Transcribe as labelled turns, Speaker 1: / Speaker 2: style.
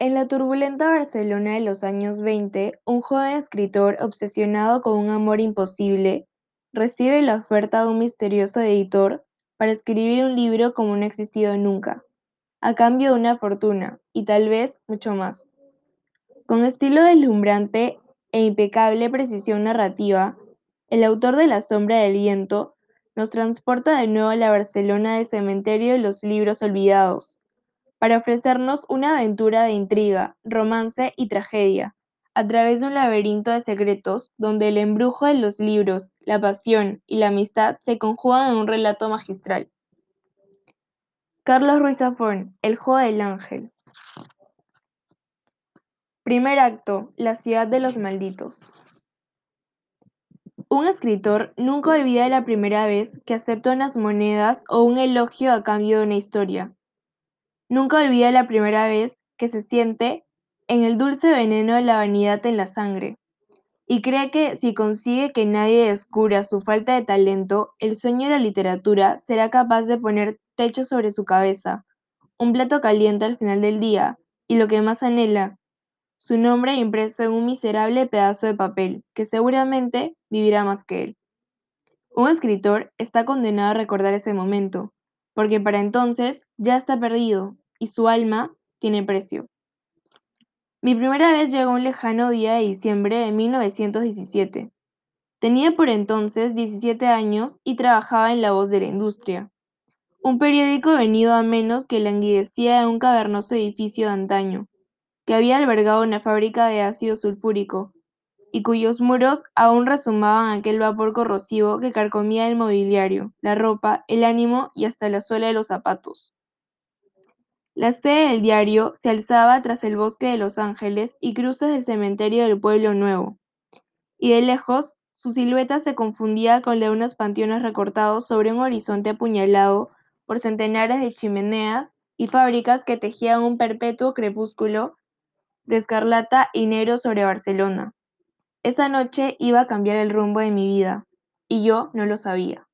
Speaker 1: En la turbulenta Barcelona de los años 20, un joven escritor obsesionado con un amor imposible recibe la oferta de un misterioso editor para escribir un libro como no ha existido nunca, a cambio de una fortuna y tal vez mucho más. Con estilo deslumbrante e impecable precisión narrativa, el autor de La sombra del viento nos transporta de nuevo a la Barcelona del cementerio de los libros olvidados, para ofrecernos una aventura de intriga, romance y tragedia, a través de un laberinto de secretos donde el embrujo de los libros, la pasión y la amistad se conjugan en un relato magistral. Carlos Ruiz Zafón, El juego del ángel. Primer acto, La ciudad de los malditos. Un escritor nunca olvida la primera vez que acepta unas monedas o un elogio a cambio de una historia. Nunca olvida la primera vez que se siente en el dulce veneno de la vanidad en la sangre, y cree que si consigue que nadie descubra su falta de talento, el sueño de la literatura será capaz de poner techo sobre su cabeza, un plato caliente al final del día, y lo que más anhela, su nombre impreso en un miserable pedazo de papel, que seguramente vivirá más que él. Un escritor está condenado a recordar ese momento, porque para entonces ya está perdido y su alma tiene precio. Mi primera vez llegó un lejano día de diciembre de 1917. Tenía por entonces 17 años y trabajaba en La Voz de la Industria, un periódico venido a menos que languidecía en un cavernoso edificio de antaño, que había albergado una fábrica de ácido sulfúrico, y cuyos muros aún resumaban aquel vapor corrosivo que carcomía el mobiliario, la ropa, el ánimo y hasta la suela de los zapatos. La sede del diario se alzaba tras el bosque de Los Ángeles y cruces del cementerio del Pueblo Nuevo, y de lejos su silueta se confundía con la de unos panteones recortados sobre un horizonte apuñalado por centenares de chimeneas y fábricas que tejían un perpetuo crepúsculo de escarlata y negro sobre Barcelona. Esa noche iba a cambiar el rumbo de mi vida, y yo no lo sabía.